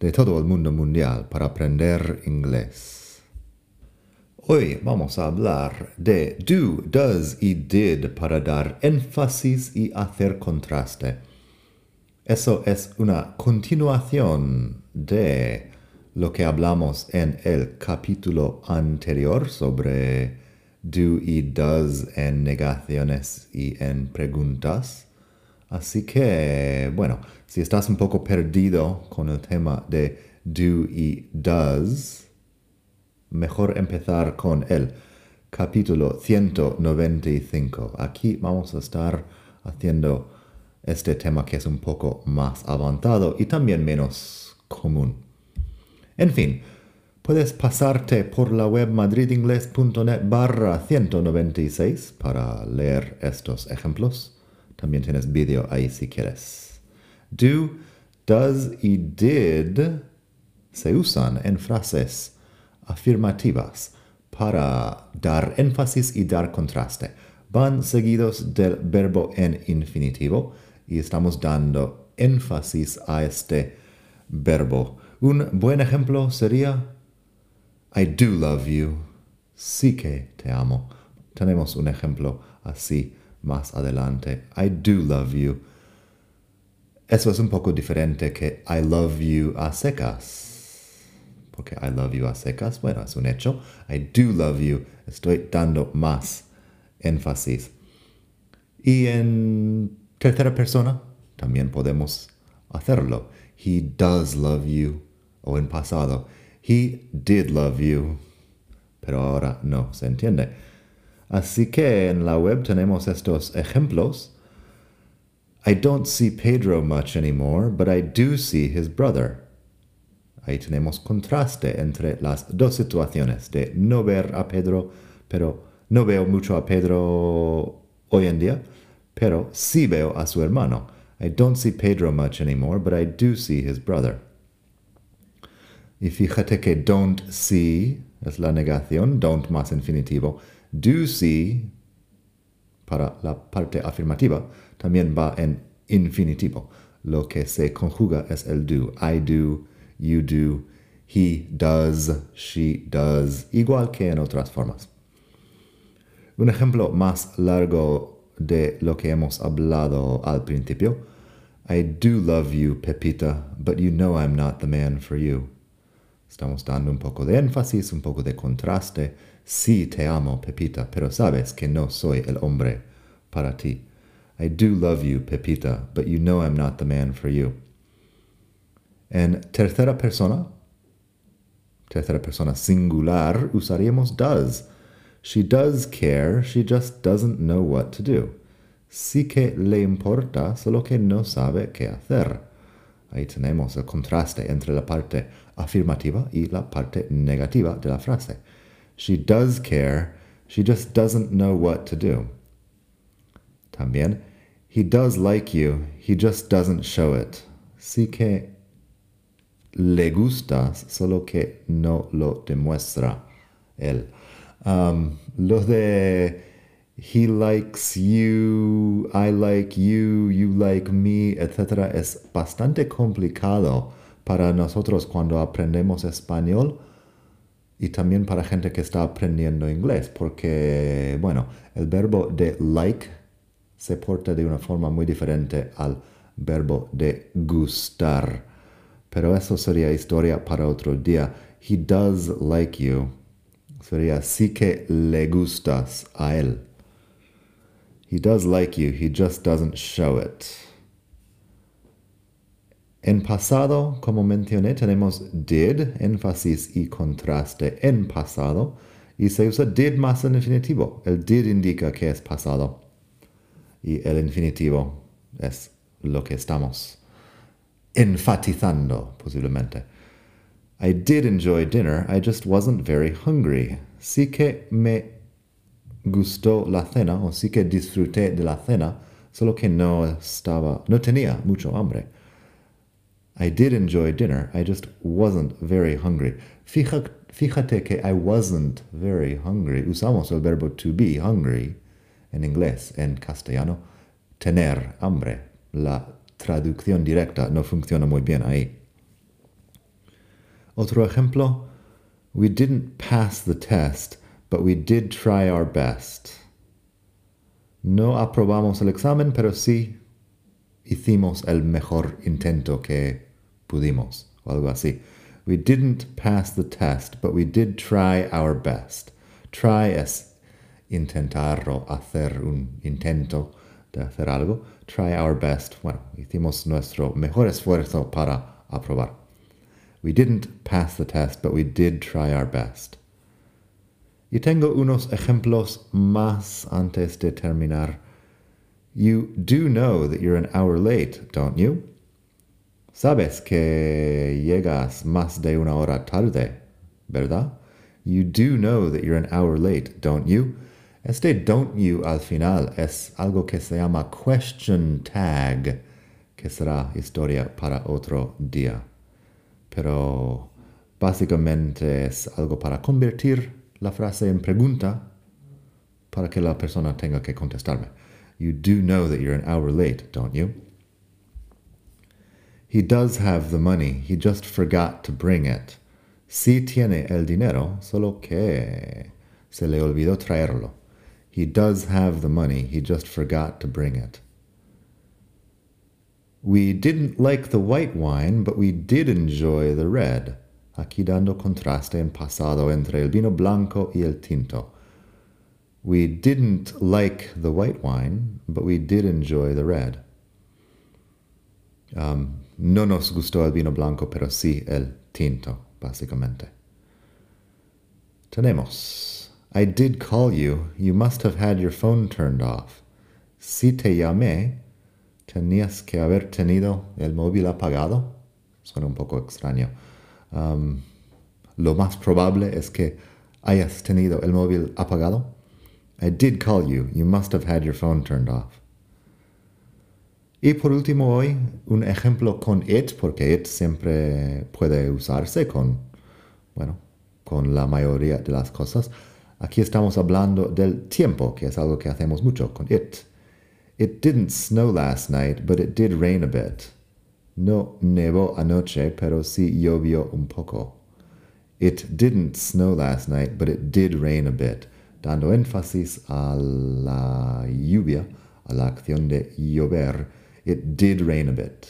de todo el mundo mundial para aprender inglés. Hoy vamos a hablar de do, does y did para dar énfasis y hacer contraste. Eso es una continuación de lo que hablamos en el capítulo anterior sobre do y does en negaciones y en preguntas. Así que, bueno, si estás un poco perdido con el tema de do y does, mejor empezar con el capítulo 195. Aquí vamos a estar haciendo este tema que es un poco más avanzado y también menos común. En fin, puedes pasarte por la web madridingles.net barra 196 para leer estos ejemplos. También tienes vídeo ahí si quieres. Do, does y did se usan en frases afirmativas para dar énfasis y dar contraste. Van seguidos del verbo en infinitivo y estamos dando énfasis a este verbo. Un buen ejemplo sería I do love you. Sí que te amo. Tenemos un ejemplo así más adelante. I do love you. Eso es un poco diferente que I love you a secas. Porque I love you a secas, bueno, es un hecho. I do love you. Estoy dando más énfasis. Y en tercera persona también podemos hacerlo. He does love you. O en pasado. He did love you. Pero ahora no se entiende. Así que en la web tenemos estos ejemplos. I don't see Pedro much anymore, but I do see his brother. Ahí tenemos contraste entre las dos situaciones de no ver a Pedro, pero no veo mucho a Pedro hoy en día, pero sí veo a su hermano. I don't see Pedro much anymore, but I do see his brother. Y fíjate que don't see es la negación, don't más infinitivo do see, para la parte afirmativa, también va en infinitivo. Lo que se conjuga es el do. I do, you do, he does, she does, igual que en otras formas. Un ejemplo más largo de lo que hemos hablado al principio. I do love you, Pepita, but you know I'm not the man for you. Estamos dando un poco de énfasis, un poco de contraste. Sí te amo, Pepita, pero sabes que no soy el hombre para ti. I do love you, Pepita, but you know I'm not the man for you. En tercera persona, tercera persona singular, usaríamos does. She does care, she just doesn't know what to do. Sí que le importa, solo que no sabe qué hacer. Ahí tenemos el contraste entre la parte afirmativa y la parte negativa de la frase. She does care, she just doesn't know what to do. También, he does like you, he just doesn't show it. Sí que le gustas, solo que no lo demuestra él. Um, los de he likes you, I like you, you like me, etc. es bastante complicado para nosotros cuando aprendemos español y también para gente que está aprendiendo inglés, porque, bueno, el verbo de like se porta de una forma muy diferente al verbo de gustar. Pero eso sería historia para otro día. He does like you. Sería sí que le gustas a él. He does like you, he just doesn't show it. En pasado, como mencioné, tenemos did, énfasis y contraste en pasado, y se usa did más en infinitivo. El did indica que es pasado, y el infinitivo es lo que estamos enfatizando, posiblemente. I did enjoy dinner, I just wasn't very hungry. Sí que me gustó la cena, o sí que disfruté de la cena, solo que no estaba, no tenía mucho hambre. I did enjoy dinner, I just wasn't very hungry. Fíjate, que I wasn't very hungry. Usamos el verbo to be hungry en inglés, en castellano, tener hambre. La traducción directa no funciona muy bien ahí. Otro ejemplo, we didn't pass the test, but we did try our best. No aprobamos el examen, pero sí hicimos el mejor intento que pudimos, o algo así. We didn't pass the test, but we did try our best. Try es intentar o hacer un intento de hacer algo. Try our best. Bueno, hicimos nuestro mejor esfuerzo para aprobar. We didn't pass the test, but we did try our best. Y tengo unos ejemplos más antes de terminar. You do know that you're an hour late, don't you? Sabes que llegas más de una hora tarde, ¿verdad? You do know that you're an hour late, don't you? Este don't you al final es algo que se llama question tag, que será historia para otro día. Pero básicamente es algo para convertir la frase en pregunta para que la persona tenga que contestarme. You do know that you're an hour late, don't you? He does have the money, he just forgot to bring it. Sí tiene el dinero, solo que se le olvidó traerlo. He does have the money, he just forgot to bring it. We didn't like the white wine, but we did enjoy the red. Aquí dando contraste en pasado entre el vino blanco y el tinto. We didn't like the white wine, but we did enjoy the red. Um, no nos gustó el vino blanco, pero sí el tinto, básicamente. Tenemos. I did call you. You must have had your phone turned off. Si te llamé, tenías que haber tenido el móvil apagado. Suena un poco extraño. Um, lo más probable es que hayas tenido el móvil apagado. I did call you. You must have had your phone turned off. Y por último hoy, un ejemplo con it, porque it siempre puede usarse con, bueno, con la mayoría de las cosas. Aquí estamos hablando del tiempo, que es algo que hacemos mucho con it. It didn't snow last night, but it did rain a bit. No nevó anoche, pero sí llovió un poco. It didn't snow last night, but it did rain a bit, dando énfasis a la lluvia, a la acción de llover. It did rain a bit.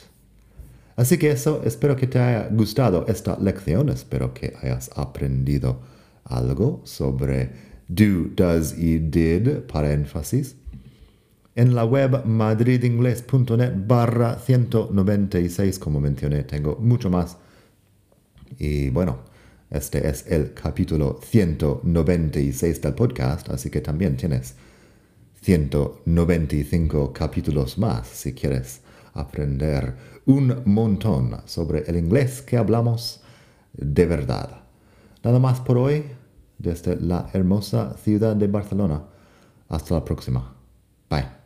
Así que eso, espero que te haya gustado esta lección, espero que hayas aprendido algo sobre do, does y did para énfasis. En la web madridingles.net barra 196, como mencioné, tengo mucho más. Y bueno, este es el capítulo 196 del podcast, así que también tienes 195 capítulos más si quieres aprender un montón sobre el inglés que hablamos de verdad. Nada más por hoy desde la hermosa ciudad de Barcelona. Hasta la próxima. Bye.